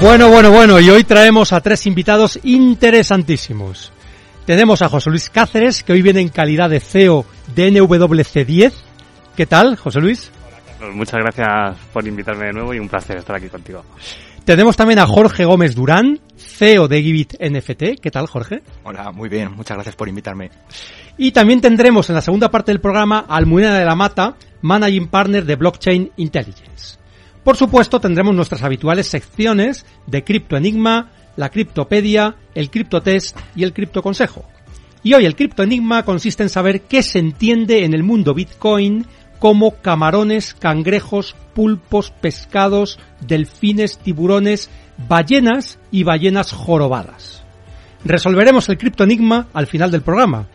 Bueno, bueno, bueno, y hoy traemos a tres invitados interesantísimos. Tenemos a José Luis Cáceres, que hoy viene en calidad de CEO de NWC10. ¿Qué tal, José Luis? Hola, Carlos. Muchas gracias por invitarme de nuevo y un placer estar aquí contigo. Tenemos también a Jorge Gómez Durán, CEO de Givit NFT. ¿Qué tal, Jorge? Hola, muy bien. Muchas gracias por invitarme. Y también tendremos en la segunda parte del programa a Almudena de la Mata, Managing Partner de Blockchain Intelligence. Por supuesto, tendremos nuestras habituales secciones de Cripto Enigma, la Criptopedia, el Criptotest y el Criptoconsejo. Y hoy el Cripto Enigma consiste en saber qué se entiende en el mundo Bitcoin como camarones, cangrejos, pulpos, pescados, delfines, tiburones, ballenas y ballenas jorobadas. Resolveremos el Cripto Enigma al final del programa,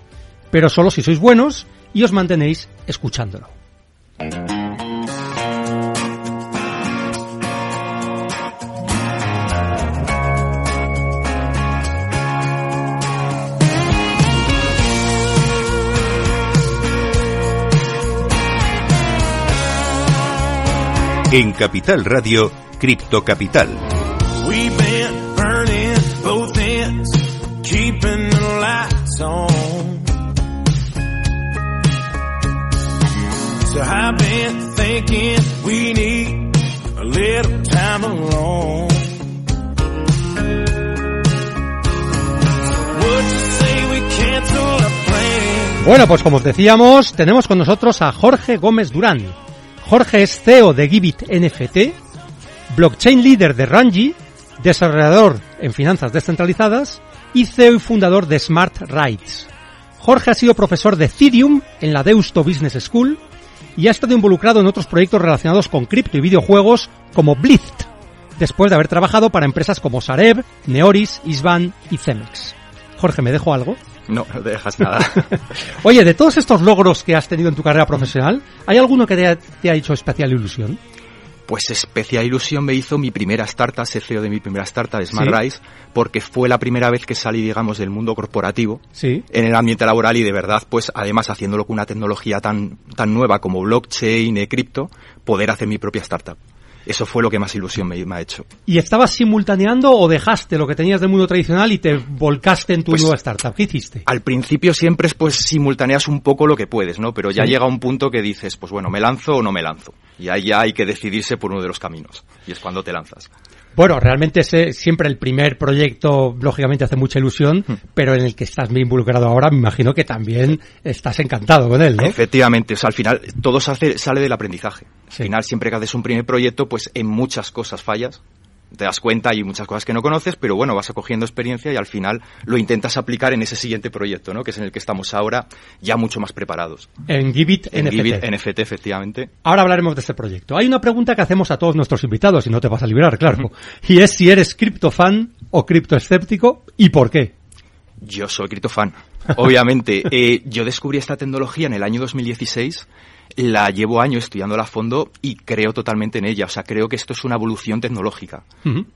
pero solo si sois buenos y os mantenéis escuchándolo. Say we cancel our plan? Bueno, pues como os decíamos, tenemos con nosotros a Jorge Gómez Durán. Jorge es CEO de Givit NFT, blockchain líder de Ranji, desarrollador en finanzas descentralizadas y CEO y fundador de Smart Rights. Jorge ha sido profesor de Ethereum en la Deusto Business School y ha estado involucrado en otros proyectos relacionados con cripto y videojuegos como Blitz, después de haber trabajado para empresas como Sareb, Neoris, Isban y Cemex. Jorge, ¿me dejo algo? No, no te dejas nada. Oye, de todos estos logros que has tenido en tu carrera profesional, ¿hay alguno que te ha, te ha hecho especial ilusión? Pues especial ilusión me hizo mi primera startup, ser CEO de mi primera startup, Smart Sí. Rise, porque fue la primera vez que salí, digamos, del mundo corporativo Sí. en el ambiente laboral y de verdad, pues además haciéndolo con una tecnología tan, tan nueva como blockchain y cripto, poder hacer mi propia startup. Eso fue lo que más ilusión me, me ha hecho. ¿Y estabas simultaneando o dejaste lo que tenías del mundo tradicional y te volcaste en tu Pues- nueva startup? ¿Qué hiciste? Al principio siempre es pues simultaneas un poco lo que puedes, ¿no? Pero ya Sí. llega un punto que dices, pues bueno, me lanzo o no me lanzo. Y ahí ya hay que decidirse por uno de los caminos. Y es cuando te lanzas. Bueno, realmente ese, siempre el primer proyecto, lógicamente, hace mucha ilusión, Hmm. pero en el que estás muy involucrado ahora, me imagino que también estás encantado con él, ¿no? Efectivamente, o sea, al final todo se hace- sale del aprendizaje. Sí. Al final, siempre que haces un primer proyecto, pues en muchas cosas fallas. Te das cuenta, hay muchas cosas que no conoces, pero bueno, vas cogiendo experiencia y al final lo intentas aplicar en ese siguiente proyecto, ¿no? Que es en el que estamos ahora, ya mucho más preparados. En Givit En NFT. Givit NFT, efectivamente. Ahora hablaremos de este proyecto. Hay una pregunta que hacemos a todos nuestros invitados y no te vas a librar, claro. Y es si eres criptofan o criptoescéptico y por qué. Yo soy criptofan. Obviamente, eh, yo descubrí esta tecnología en el año 2016, la llevo años estudiándola a fondo y creo totalmente en ella. O sea, creo que esto es una evolución tecnológica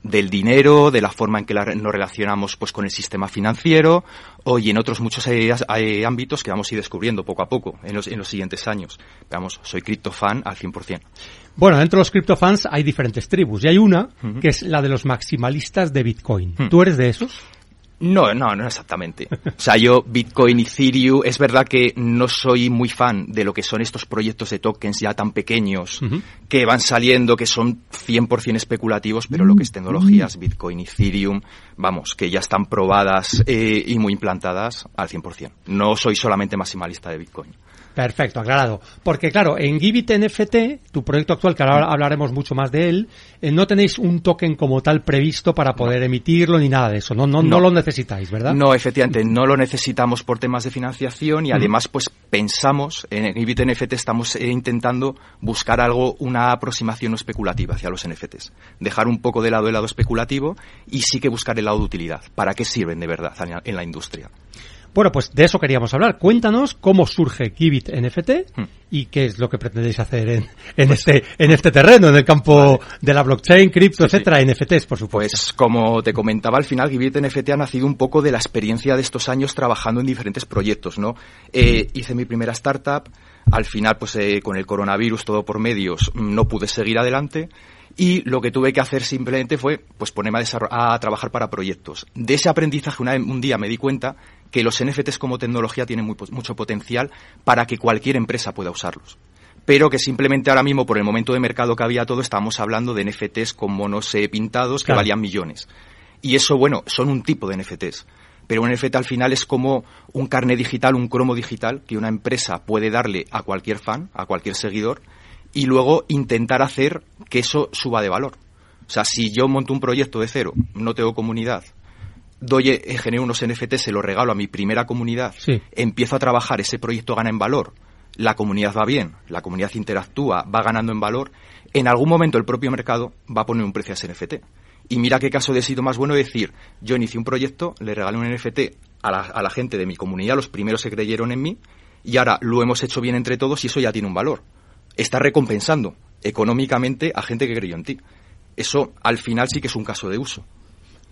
del dinero, de la forma en que la- nos relacionamos pues con el sistema financiero o y en otros muchos eh, eh, ámbitos que vamos a ir descubriendo poco a poco en los, en los siguientes años. Vamos, soy criptofan al 100%. Bueno, dentro de los criptofans hay diferentes tribus y hay una que es la de los maximalistas de Bitcoin. ¿Tú eres de esos? No, no, no exactamente. O sea, yo Bitcoin, Ethereum, es verdad que no soy muy fan de lo que son estos proyectos de tokens ya tan pequeños que van saliendo, que son 100% especulativos, pero lo que es tecnologías, Bitcoin, Ethereum, vamos, que ya están probadas eh, y muy implantadas al 100%. No soy solamente maximalista de Bitcoin. Perfecto, aclarado. Porque claro, en Givit NFT, tu proyecto actual, que ahora hablaremos mucho más de él, eh, no tenéis un token como tal previsto para poder emitirlo ni nada de eso. No, no, no, No. lo necesitáis, ¿verdad? No, efectivamente, no lo necesitamos por temas de financiación y además, pues pensamos, en Ibit NFT estamos eh, intentando buscar algo, una aproximación no especulativa hacia los NFTs. Dejar un poco de lado el lado especulativo y sí que buscar el lado de utilidad. ¿Para qué sirven de verdad en la industria? Bueno, pues de eso queríamos hablar. Cuéntanos cómo surge Givit NFT Hmm. y qué es lo que pretendéis hacer en, en este en este terreno, en el campo de la blockchain, cripto, Sí, sí. etcétera, NFTs, por supuesto. Pues como te comentaba al final, Givit NFT ha nacido un poco de la experiencia de estos años trabajando en diferentes proyectos, ¿no? Eh, hice mi primera startup, al final pues eh, con el coronavirus todo por medios mm, no pude seguir adelante y lo que tuve que hacer simplemente fue pues ponerme a, a trabajar para proyectos. De ese aprendizaje una- un día me di cuenta que los NFTs como tecnología tienen muy mucho potencial para que cualquier empresa pueda usarlos pero que simplemente ahora mismo por el momento de mercado que había todo estábamos hablando de NFTs con monos eh, pintados que Claro. valían millones. Y eso, bueno, son un tipo de NFTs. Pero un NFT al final es como un carnet digital, un cromo digital que una empresa puede darle a cualquier fan, a cualquier seguidor, y luego intentar hacer que eso suba de valor. O sea, si yo monto un proyecto de cero, no tengo comunidad, doy, eh, genero unos NFT, se los regalo a mi primera comunidad, Sí. empiezo a trabajar, ese proyecto gana en valor, la comunidad va bien, la comunidad interactúa, va ganando en valor, en algún momento el propio mercado va a poner un precio a ese NFT. Y mira qué caso de éxito más bueno decir, yo inicié un proyecto, le regalé un NFT a la, a la gente de mi comunidad, los primeros que creyeron en mí, y ahora lo hemos hecho bien entre todos y eso ya tiene un valor. Está recompensando económicamente a gente que creyó en ti. Eso al final sí que es un caso de uso.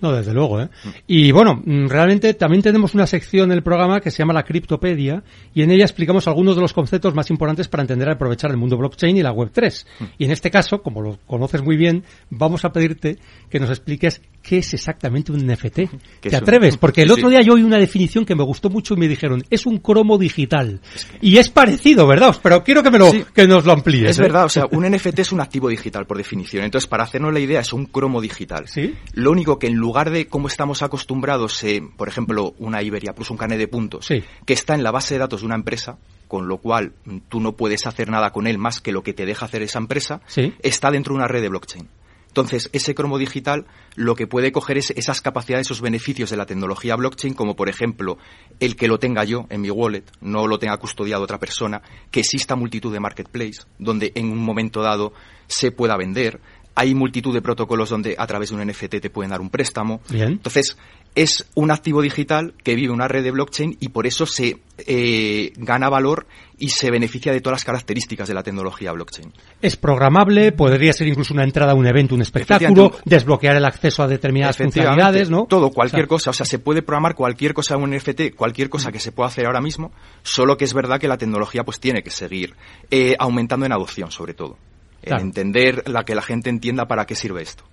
No, desde luego, ¿eh? Y bueno, mm, realmente también tenemos una sección en el programa que se llama la Criptopedia y en ella explicamos algunos de los conceptos más importantes para entender y aprovechar el mundo blockchain y la web 3. Y en este caso, como lo conoces muy bien, vamos a pedirte que nos expliques qué es exactamente un NFT. ¿Qué ¿Te atreves? Porque el otro día yo oí una definición que me gustó mucho y me dijeron, es un cromo digital. Y es parecido, ¿verdad? Pero quiero que me lo, Sí. que nos lo amplíes. Es ¿eh? verdad, o sea, un NFT es un activo digital por definición. Entonces, para hacernos la idea, es un cromo digital. Sí. Lo único que en lugar de como estamos acostumbrados, eh, por ejemplo, una Iberia Plus, un carnet de puntos, Sí. que está en la base de datos de una empresa, con lo cual mm, tú no puedes hacer nada con él más que lo que te deja hacer esa empresa, Sí. está dentro de una red de blockchain. Entonces, ese cromo digital lo que puede coger es esas capacidades, esos beneficios de la tecnología blockchain, como por ejemplo el que lo tenga yo en mi wallet, no lo tenga custodiado otra persona, que exista multitud de marketplace, donde en un momento dado se pueda vender. Hay multitud de protocolos donde a través de un NFT te pueden dar un préstamo. Bien. Entonces, es un activo digital que vive una red de blockchain y por eso se eh, gana valor y se beneficia de todas las características de la tecnología blockchain. Es programable, podría ser incluso una entrada a un evento, un espectáculo, desbloquear el acceso a determinadas funcionalidades, ¿no? Todo, cualquier O sea, cosa. O sea, se puede programar cualquier cosa en un NFT, cualquier cosa que se pueda hacer ahora mismo, solo que es verdad que la tecnología pues tiene que seguir eh, aumentando en adopción, sobre todo. Claro. En entender la que la gente entienda para qué sirve esto.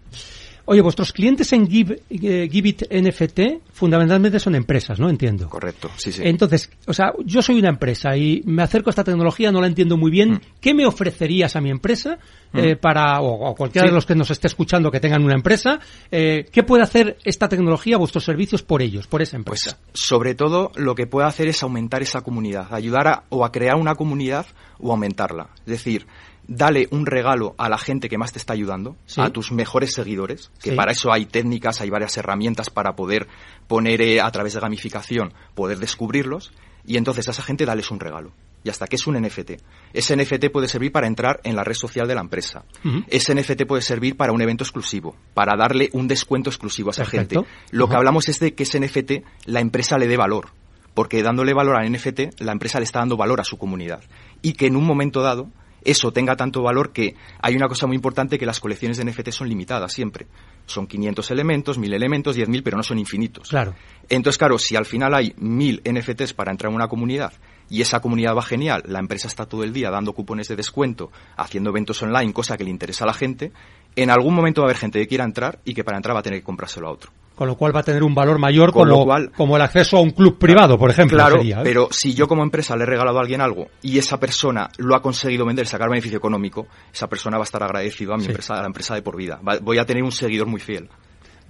Oye, vuestros clientes en Give, eh, NFT fundamentalmente son empresas, ¿no? Entiendo. Correcto, sí, sí. Entonces, o sea, yo soy una empresa y me acerco a esta tecnología, no la entiendo muy bien. Mm. ¿Qué me ofrecerías a mi empresa eh, para, o, o cualquiera Sí. de los que nos esté escuchando que tengan una empresa? eh, ¿Qué puede hacer esta tecnología, vuestros servicios por ellos, por esa Pues empresa? sobre todo lo que puede hacer es aumentar esa comunidad, ayudar a, o a crear una comunidad o aumentarla. Es decir, dale un regalo a la gente que más te está ayudando, Sí. a tus mejores seguidores, que Sí. para eso hay técnicas, hay varias herramientas para poder poner eh, a través de gamificación, poder descubrirlos, y entonces a esa gente dales un regalo. Y hasta que es un NFT. Ese NFT puede servir para entrar en la red social de la empresa. Ese NFT puede servir para un evento exclusivo, para darle un descuento exclusivo a esa Perfecto. gente. Lo que hablamos es de que ese NFT la empresa le dé valor, porque dándole valor al NFT, la empresa le está dando valor a su comunidad. Y que en un momento dado eso tenga tanto valor que hay una cosa muy importante que las colecciones de NFT son limitadas siempre. Son 500 elementos, 1000 elementos, 10.000, pero no son infinitos. Claro. Entonces, claro, si al final hay 1000 NFTs para entrar en una comunidad y esa comunidad va genial, la empresa está todo el día dando cupones de descuento, haciendo eventos online, cosa que le interesa a la gente, en algún momento va a haber gente que quiera entrar y que para entrar va a tener que comprárselo a otro. Con lo cual va a tener un valor mayor Con como, lo cual- como el acceso a un club privado, por ejemplo. Claro, sería, ¿eh? pero si yo como empresa le he regalado a alguien algo y esa persona lo ha conseguido vender, sacar beneficio económico, esa persona va a estar agradecido a mi Sí. empresa, a la empresa de por vida. Va- voy a tener un seguidor muy fiel.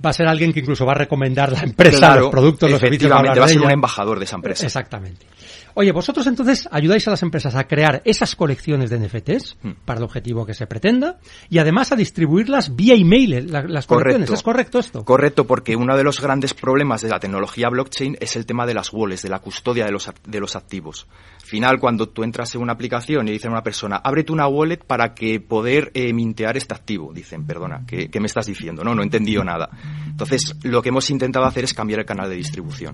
Va a ser alguien que incluso va a recomendar la empresa, Claro, los productos, los servicios. va a ser un embajador de esa empresa. Exactamente. Oye, vosotros entonces ayudáis a las empresas a crear esas colecciones de NFTs Hmm. para el objetivo que se pretenda y además a distribuirlas vía email, la- las colecciones. ¿Es correcto esto? Correcto, porque uno de los grandes problemas de la tecnología blockchain es el tema de las wallets, de la custodia de los, de los activos. Al final, cuando tú entras en una aplicación y dicen a una persona, ábrete una wallet para que poder eh, mintear este activo. Dicen, perdona, ¿qué, qué me estás diciendo? No, no he entendido nada. Entonces, lo que hemos intentado hacer es cambiar el canal de distribución.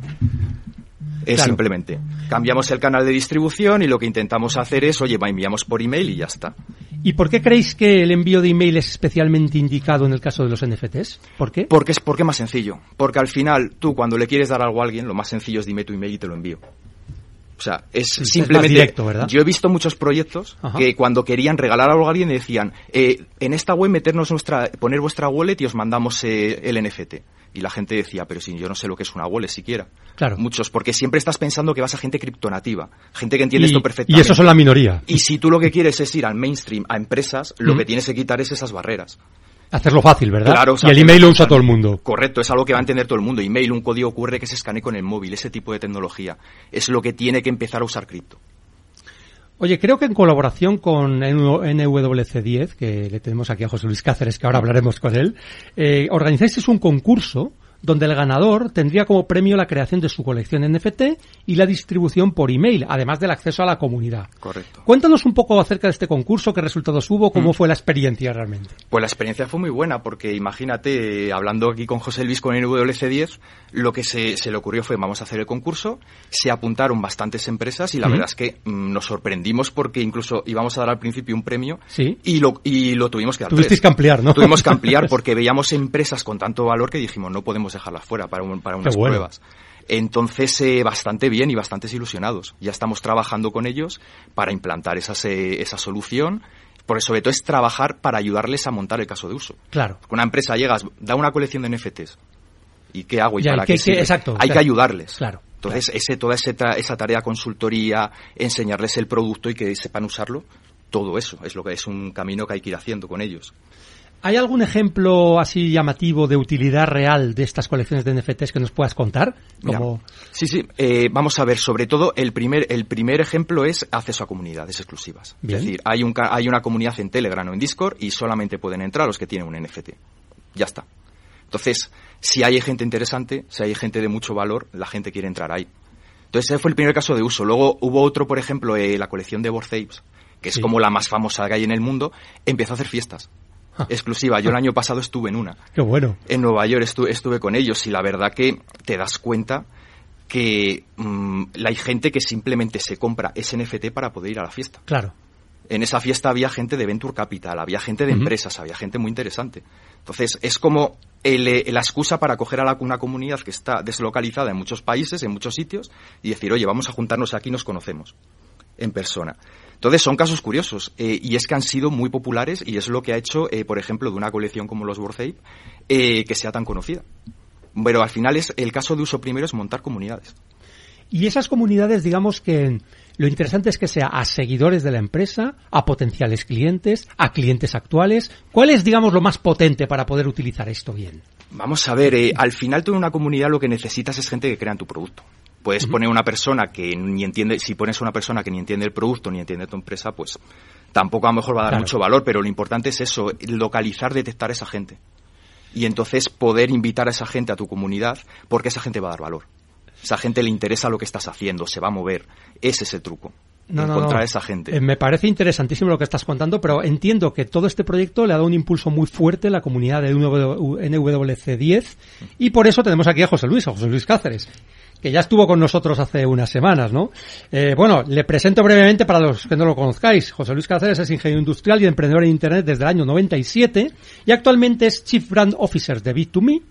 Es Claro. simplemente. Cambiamos el canal de distribución y lo que intentamos hacer es, oye, va, enviamos por email y ya está. ¿Y por qué creéis que el envío de email es especialmente indicado en el caso de los NFTs? ¿Por qué? Porque es porque es más sencillo. Porque al final, tú cuando le quieres dar algo a alguien, lo más sencillo es dime tu email y te lo envío. O sea, es simplemente. directo, ¿verdad? Yo he visto muchos proyectos Ajá. que cuando querían regalar algo a alguien decían, eh, en esta web meternos nuestra, poner vuestra wallet y os mandamos eh, el NFT. Y la gente decía, pero si yo no sé lo que es una wallet siquiera. Claro. Muchos, porque siempre estás pensando que vas a gente criptonativa, gente que entiende y, esto y perfectamente. eso son la minoría. Y si tú lo que quieres es ir al mainstream, a empresas, lo Mm. que tienes que quitar es esas barreras. Hacerlo fácil, ¿verdad? Claro, o sea, y el email lo usa todo el mundo. Correcto, es algo que va a entender todo el mundo. Email, un código QR que se escanee con el móvil, ese tipo de tecnología. Es lo que tiene que empezar a usar cripto. Oye, creo que en colaboración con NWC10, que le tenemos aquí a José Luis Cáceres, que ahora hablaremos con él, eh, organizáis un concurso donde el ganador tendría como premio la creación de su colección NFT y la distribución por email, además del acceso a la comunidad. Correcto. Cuéntanos un poco acerca de este concurso, qué resultados hubo, Mm. cómo fue la experiencia realmente. Pues la experiencia fue muy buena, porque imagínate, hablando aquí con José Luis con NWC10, lo que se, se le ocurrió fue, vamos a hacer el concurso, se apuntaron bastantes empresas y la Ujú. verdad es que mm, nos sorprendimos porque incluso íbamos a dar al principio un premio Sí. y lo, y lo tuvimos que dar Tuvisteis tres. que ampliar, ¿no? Tuvimos que ampliar porque veíamos empresas con tanto valor que dijimos, no podemos dejarlas fuera para, un- para unas bueno. pruebas. Entonces, eh, bastante bien y bastantes ilusionados. Ya estamos trabajando con ellos para implantar esas, eh, esa solución. Porque sobre todo es trabajar para ayudarles a montar el caso de uso. Claro. Una empresa llegas, da una colección de NFTs. ¿Y qué hago? ¿Y Ya, para ¿y qué- qué exacto, Hay claro. que ayudarles. Claro, Entonces, ese, toda ese tra- esa tarea de consultoría, enseñarles el producto y que sepan usarlo, todo eso es lo que es un camino que hay que ir haciendo con ellos. ¿Hay algún ejemplo así llamativo de utilidad real de estas colecciones de NFTs que nos puedas contar? Como... Sí, sí. eh, vamos a ver, sobre todo, el primer, el primer ejemplo es acceso a comunidades exclusivas. Bien. Es decir, hay, un, hay una comunidad en Telegram o en Discord y solamente pueden entrar los que tienen un NFT. Ya está. Entonces, si hay gente interesante, si hay gente de mucho valor, la gente quiere entrar ahí. Entonces, ese fue el primer caso de uso. Luego hubo otro, por ejemplo, eh, la colección de Bored que es Sí. como la más famosa que hay en el mundo, empezó a hacer fiestas. Exclusiva. Yo el año pasado estuve en una Qué bueno. en Nueva York estuve, estuve con ellos y la verdad que te das cuenta que mm, la- hay gente que simplemente se compra ese NFT para poder ir a la fiesta. Claro. En esa fiesta había gente de Venture Capital, había gente de empresas, había gente muy interesante. Entonces, es como el, eh, la excusa para coger a la- una comunidad que está deslocalizada en muchos países, en muchos sitios, y decir, oye, vamos a juntarnos aquí y nos conocemos en persona. Entonces, son casos curiosos, eh, y es que han sido muy populares, y es lo que ha hecho, eh, por ejemplo, de una colección como los Ape, eh, que sea tan conocida. Pero al final es el caso de uso primero es montar comunidades. Y esas comunidades, digamos que lo interesante es que sea a seguidores de la empresa, a potenciales clientes, a clientes actuales. ¿Cuál es, digamos, lo más potente para poder utilizar esto bien? Vamos a ver, eh, al final toda una comunidad lo que necesitas es gente que crea en tu producto. Puedes poner una persona que ni entiende, si pones una persona que ni entiende el producto ni entiende tu empresa, pues tampoco a lo mejor va a dar Claro. mucho valor, pero lo importante es eso, localizar, detectar a esa gente. Y entonces poder invitar a esa gente a tu comunidad porque esa gente va a dar valor. Esa gente le interesa lo que estás haciendo, se va a mover. Ese es el truco. encontrar a esa gente. Eh, me parece interesantísimo lo que estás contando, pero entiendo que todo este proyecto le ha dado un impulso muy fuerte a la comunidad de NWC10 y por eso tenemos aquí a José Luis, a José Luis Cáceres que ya estuvo con nosotros hace unas semanas, ¿no? Eh, bueno, le presento brevemente para los que no lo conozcáis. José Luis Cáceres es ingeniero industrial y emprendedor en Internet desde el año 97 y actualmente es Chief Brand Officer de Bit2Me,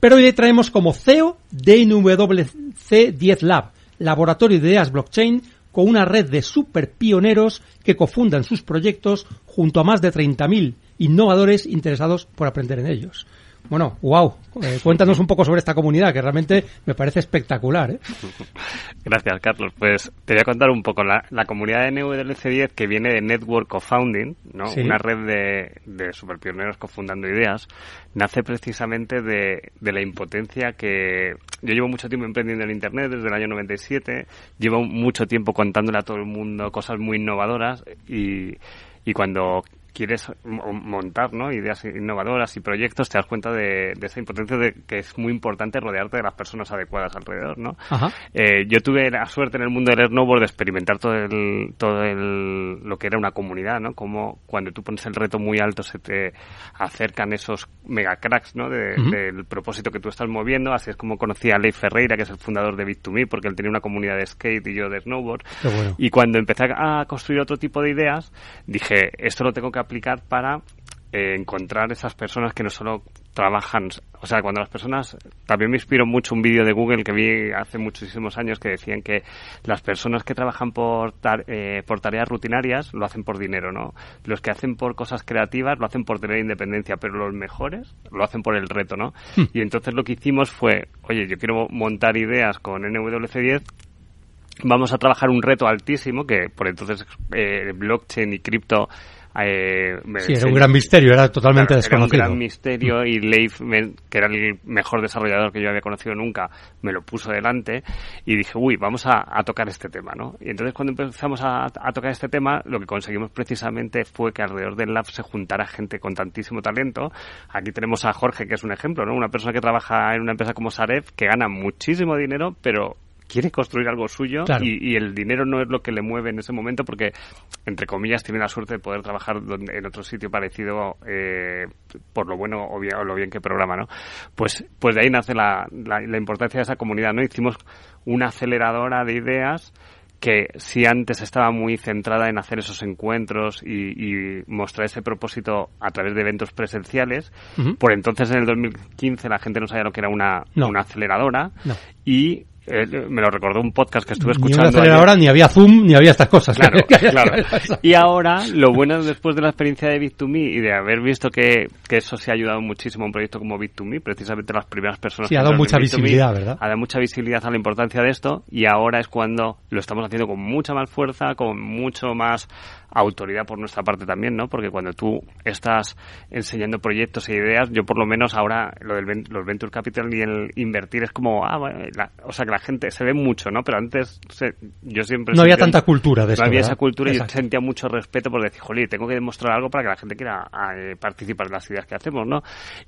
pero hoy le traemos como CEO de NWC10 Lab, laboratorio de ideas blockchain con una red de super pioneros que cofundan sus proyectos junto a más de 30.000 innovadores interesados por aprender en ellos. Bueno, wow. Eh, cuéntanos un poco sobre esta comunidad, que realmente me parece espectacular. ¿eh? Gracias, Carlos. Pues te voy a contar un poco. La, la comunidad de NWLC10, que viene de Network Co-Founding, ¿no? Sí. una red de, de superpioneros cofundando ideas, nace precisamente de, de la impotencia que yo llevo mucho tiempo emprendiendo en Internet, desde el año 97, llevo mucho tiempo contándole a todo el mundo cosas muy innovadoras y, y cuando quieres mo- montar ¿no? ideas innovadoras y proyectos, te das cuenta de, de esa impotencia de que es muy importante rodearte de las personas adecuadas alrededor, ¿no? Eh, yo tuve la suerte en el mundo del snowboard de experimentar todo el, todo el, lo que era una comunidad, ¿no? Como cuando tú pones el reto muy alto se te acercan esos mega cracks, ¿no? De- Ujú. Del propósito que tú estás moviendo. Así es como conocí a Leif Ferreira, que es el fundador de Bit2Me, porque él tenía una comunidad de skate y yo de snowboard. Bueno. Y cuando empecé a construir otro tipo de ideas, dije, esto lo tengo que aplicar para eh, encontrar esas personas que no solo trabajan, o sea, cuando las personas, también me inspiró mucho un vídeo de Google que vi hace muchísimos años que decían que las personas que trabajan por, tar- eh, por tareas rutinarias lo hacen por dinero, ¿no? Los que hacen por cosas creativas lo hacen por tener independencia, pero los mejores lo hacen por el reto, ¿no? Y entonces lo que hicimos fue, oye, yo quiero montar ideas con NWC10 vamos a trabajar un reto altísimo que por entonces eh, blockchain y cripto eh, Sí, era un gran misterio, era totalmente Claro, desconocido. Era un gran misterio y Leif, me- que era el mejor desarrollador que yo había conocido nunca, me lo puso delante y dije, uy, vamos a, a tocar este tema, ¿no? Y entonces cuando empezamos a, a tocar este tema, lo que conseguimos precisamente fue que alrededor del lab se juntara gente con tantísimo talento. Aquí tenemos a Jorge, que es un ejemplo, ¿no? Una persona que trabaja en una empresa como Saref, que gana muchísimo dinero, pero quiere construir algo suyo Claro. y, y el dinero no es lo que le mueve en ese momento porque, entre comillas, tiene la suerte de poder trabajar donde- en otro sitio parecido eh, por lo bueno o, bien, o lo bien que programa, ¿no? Pues, pues de ahí nace la, la, la importancia de esa comunidad, ¿no? Hicimos una aceleradora de ideas que si antes estaba muy centrada en hacer esos encuentros y, y mostrar ese propósito a través de eventos presenciales, Ujú. por entonces en el 2015 la gente no sabía lo que era una, No. una aceleradora No. y eh, me lo recordó un podcast que estuve Ni una escuchando. aceleradora, ni había Zoom, ni había estas cosas. Claro, claro. Y ahora, lo bueno después de la experiencia de Bit2Me y de haber visto que, que eso se ha ayudado muchísimo a un proyecto como Bit2Me, precisamente las primeras personas Sí, que ha dado mucha Bit2Me, visibilidad, ¿verdad? Ha dado mucha visibilidad a la importancia de esto y ahora es cuando lo estamos haciendo con mucha más fuerza, con mucho más autoridad por nuestra parte también, ¿no? Porque cuando tú estás enseñando proyectos e ideas, yo por lo menos ahora lo del los venture capital y el invertir es como, ah, bueno, la- o sea que la gente se ve mucho, ¿no? Pero antes se- yo siempre No había tanta cultura de esto, No había ¿verdad? esa cultura y yo Exacto. sentía mucho respeto por decir, jolín, tengo que demostrar algo para que la gente quiera eh, participar de las ideas que hacemos, ¿no?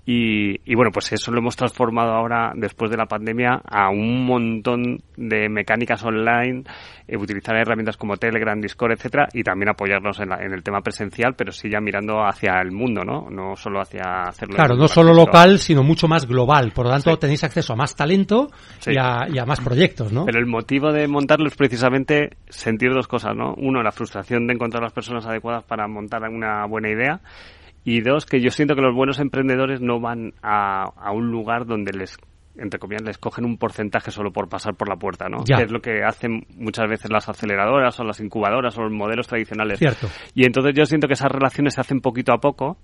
Y, y bueno, pues eso lo hemos transformado ahora, después de la pandemia, a un montón de mecánicas online, eh, utilizar herramientas como Telegram, Discord, etcétera, y también en, la- en el tema presencial, pero sí ya mirando hacia el mundo, ¿no? No solo hacia hacerlo. Claro, no solo local, sino mucho más global. Por lo tanto, Sí. tenéis acceso a más talento Sí. y, a, y a más proyectos, ¿no? Pero el motivo de montarlo es precisamente sentir dos cosas, ¿no? Uno, la frustración de encontrar las personas adecuadas para montar una buena idea. Y dos, que yo siento que los buenos emprendedores no van a, a un lugar donde les entre comillas, les cogen un porcentaje solo por pasar por la puerta, ¿no? Ya. Que es lo que hacen muchas veces las aceleradoras o las incubadoras o los modelos tradicionales. Cierto. Y entonces yo siento que esas relaciones se hacen poquito a poco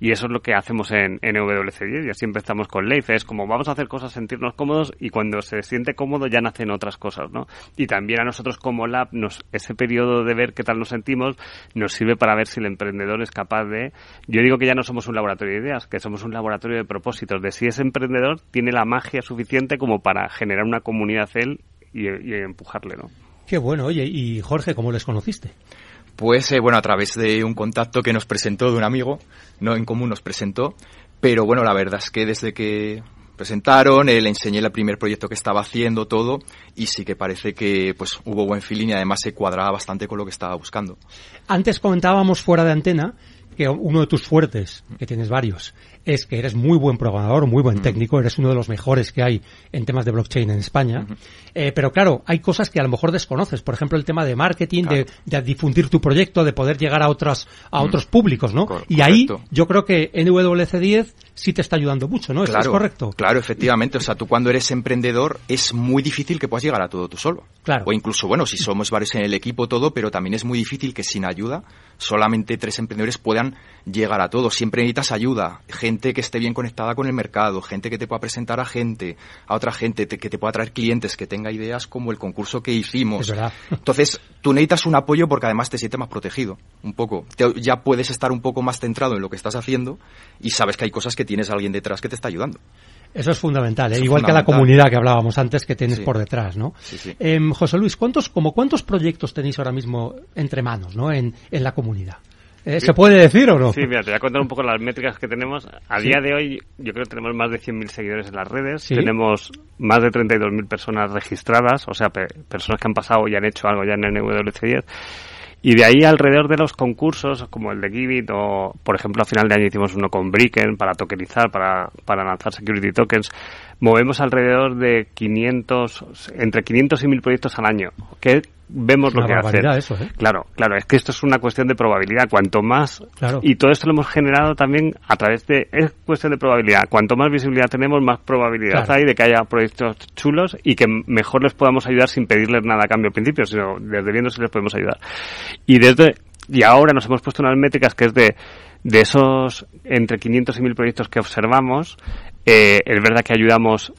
y eso es lo que hacemos en, en WC10 y así empezamos con Leif. Es como vamos a hacer cosas, sentirnos cómodos y cuando se siente cómodo ya nacen otras cosas, ¿no? Y también a nosotros como Lab, nos, ese periodo de ver qué tal nos sentimos nos sirve para ver si el emprendedor es capaz de... Yo digo que ya no somos un laboratorio de ideas, que somos un laboratorio de propósitos, de si ese emprendedor tiene la magia suficiente como para generar una comunidad él y, empujarle, ¿no? Qué bueno, oye, y Jorge, ¿cómo les conociste? Pues eh, bueno, a través de un contacto que nos presentó de un amigo, no en común nos presentó, pero bueno, la verdad es que desde que presentaron, eh, le enseñé el primer proyecto que estaba haciendo, todo, y sí que parece que pues hubo buen feeling y además se cuadraba bastante con lo que estaba buscando. Antes comentábamos fuera de antena que uno de tus fuertes, que tienes varios, es que eres muy buen programador, muy buen técnico, eres uno de los mejores que hay en temas de blockchain en España. Eh, pero claro, hay cosas que a lo mejor desconoces. Por ejemplo, el tema de marketing, de, de difundir tu proyecto, de poder llegar a otros, a otros públicos, ¿no? Cor- y ahí yo creo que NWC10 sí te está ayudando mucho, ¿no? ¿Eso es correcto? Claro, efectivamente. O sea, tú cuando eres emprendedor es muy difícil que puedas llegar a todo tú solo. Claro. O incluso, bueno, si somos varios en el equipo, todo, pero también es muy difícil que sin ayuda solamente tres emprendedores puedan llegar a todo. Siempre necesitas ayuda, gente que esté bien conectada con el mercado, gente que te pueda presentar a gente, a otra gente, te- que te pueda traer clientes, que tenga ideas como el concurso que hicimos. Es verdad. Entonces, tú necesitas un apoyo porque además te sientes más protegido, un poco. Te- ya puedes estar un poco más centrado en lo que estás haciendo y sabes que hay cosas que tienes a alguien detrás que te está ayudando. Eso es fundamental, ¿eh? Eso igual que la fundamental. comunidad que hablábamos antes que tienes Sí. por detrás, ¿no? Sí, sí. Em, José Luis, ¿cuántos, como cuántos proyectos tenéis ahora mismo entre manos, ¿no? En, en la comunidad. Eh, ¿Se puede decir o no? Sí, mira, te voy a contar un poco las métricas que tenemos. A día de hoy, yo creo que tenemos más de 100.000 seguidores en las redes. Sí. Tenemos más de 32.000 personas registradas, o sea, pe- personas que han pasado y han hecho algo ya en el NWC10. Y de ahí alrededor de los concursos, como el de Givit, o por ejemplo a final de año hicimos uno con Bricken para tokenizar, para, para lanzar security tokens, movemos alrededor de 500, entre 500 y 1000 proyectos al año, que vemos Es lo que barbaridad eso, ¿eh? Claro, claro, es que esto es una cuestión de probabilidad. Cuanto más. Claro. Y todo esto lo hemos generado también a través de. Es cuestión de probabilidad. Cuanto más visibilidad tenemos, más probabilidad Claro. hay de que haya proyectos chulos y que mejor les podamos ayudar sin pedirles nada a cambio al principio, sino desde viendo si les podemos ayudar. Y desde. Y ahora nos hemos puesto unas métricas que es de. De esos entre 500 y 1000 proyectos que observamos, eh, es verdad que ayudamos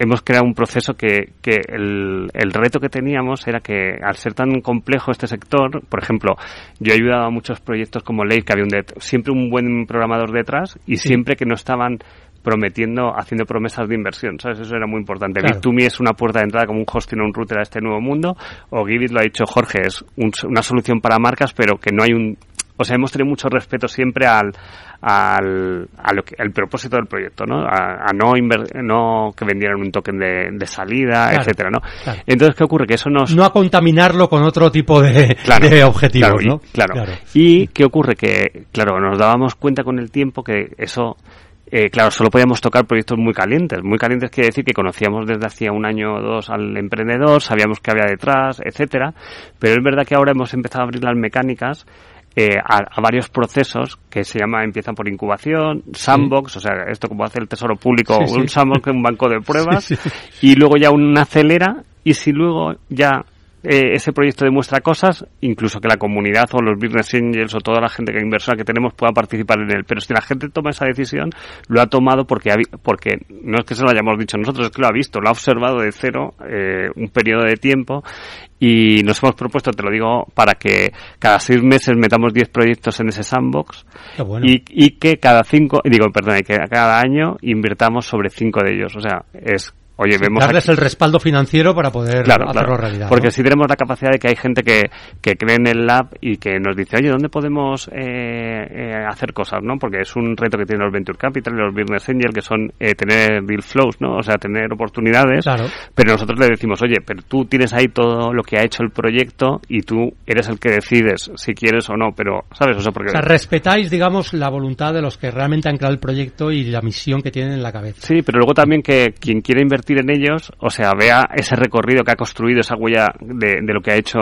hemos creado un proceso que, que el, el reto que teníamos era que al ser tan complejo este sector, por ejemplo, yo he ayudado a muchos proyectos como Lake, que había un siempre un buen programador detrás y siempre que no estaban prometiendo, haciendo promesas de inversión, ¿sabes? Eso era muy importante. Claro. Bit2Me es una puerta de entrada como un hosting o un router a este nuevo mundo, o Givit lo ha dicho Jorge, es un- una solución para marcas, pero que no hay un... O sea, hemos tenido mucho respeto siempre al, al, a lo que, el propósito del proyecto, ¿no? A, a no, inver- no que vendieran un token de, de salida, Claro, etcétera, ¿no? claro. Entonces, ¿qué ocurre? Que eso nos... No a contaminarlo con otro tipo de, Claro, de objetivos, claro, y- ¿no? claro. Y qué ocurre que, claro, nos dábamos cuenta con el tiempo que eso, eh, claro, solo podíamos tocar proyectos muy calientes. Muy calientes quiere decir que conocíamos desde hacía un año o dos al emprendedor, sabíamos qué había detrás, etcétera. Pero es verdad que ahora hemos empezado a abrir las mecánicas eh, a, a varios procesos que se llama, empiezan por incubación, sandbox, o sea, esto como hace el Tesoro Público, Sí, un sandbox, un banco de pruebas, y luego ya una acelera, y si luego ya eh, ese proyecto demuestra cosas, incluso que la comunidad o los business angels o toda la gente que inversora que tenemos pueda participar en él. Pero si la gente toma esa decisión, lo ha tomado porque, ha porque no es que se lo hayamos dicho nosotros, es que lo ha visto, lo ha observado de cero eh, un periodo de tiempo y nos hemos propuesto, te lo digo, para que cada seis meses metamos 10 proyectos en ese sandbox bueno. y, y que cada cinco, digo, perdón, y que cada año invirtamos sobre cinco de ellos. O sea, es, oye, vemos Darles aquí- el respaldo financiero para poder Claro, hacerlo claro. realidad. Porque ¿no? si tenemos la capacidad de que hay gente que, que cree en el lab y que nos dice, oye, ¿dónde podemos eh, eh, hacer cosas? ¿no? Porque es un reto que tienen los Venture Capital y los Business Angel, que son eh, tener deal flows, ¿no? O sea, tener oportunidades. Claro. Pero nosotros le decimos, oye, pero tú tienes ahí todo lo que ha hecho el proyecto y tú eres el que decides si quieres o no, pero, ¿sabes? O sea, porque... O sea, respetáis, digamos, la voluntad de los que realmente han creado el proyecto y la misión que tienen en la cabeza. Sí, pero luego también que quien quiera invertir en ellos, o sea, vea ese recorrido que ha construido, esa huella de, de lo que ha hecho,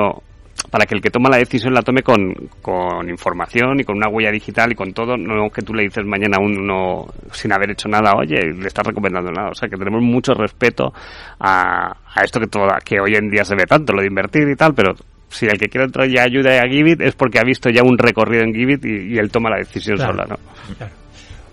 para que el que toma la decisión la tome con, con información y con una huella digital y con todo, no que tú le dices mañana a uno sin haber hecho nada, oye, le estás recomendando nada. O sea, que tenemos mucho respeto a, a esto que, toda, que hoy en día se ve tanto, lo de invertir y tal, pero si el que quiere entrar ya ayuda a Givit es porque ha visto ya un recorrido en Givit y, y él toma la decisión Claro. sola, ¿no?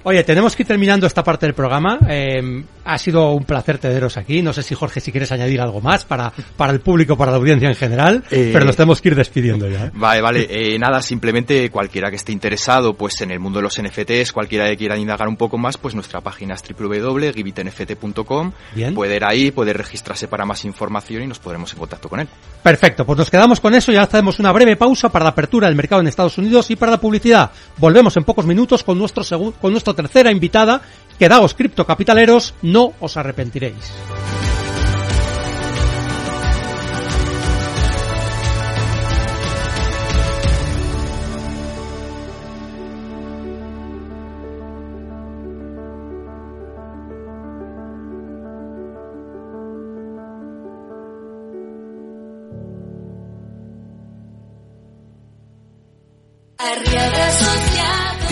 Oye, tenemos que ir terminando esta parte del programa. Eh, ha sido un placer teneros aquí. No sé si Jorge, si quieres añadir algo más para, para el público, para la audiencia en general, Eh, pero nos tenemos que ir despidiendo ya. ¿eh? Vale, vale. Eh, nada, simplemente cualquiera que esté interesado pues en el mundo de los NFTs, cualquiera que quiera indagar un poco más, pues nuestra página es www.givitnft.com. Bien. Puede ir ahí, puede registrarse para más información y nos podremos en contacto con él. Perfecto, pues nos quedamos con eso y ahora hacemos una breve pausa para la apertura del mercado en Estados Unidos y para la publicidad. Volvemos en pocos minutos con nuestro con nuestra tercera invitada. Quedaos criptocapitaleros, no os arrepentiréis.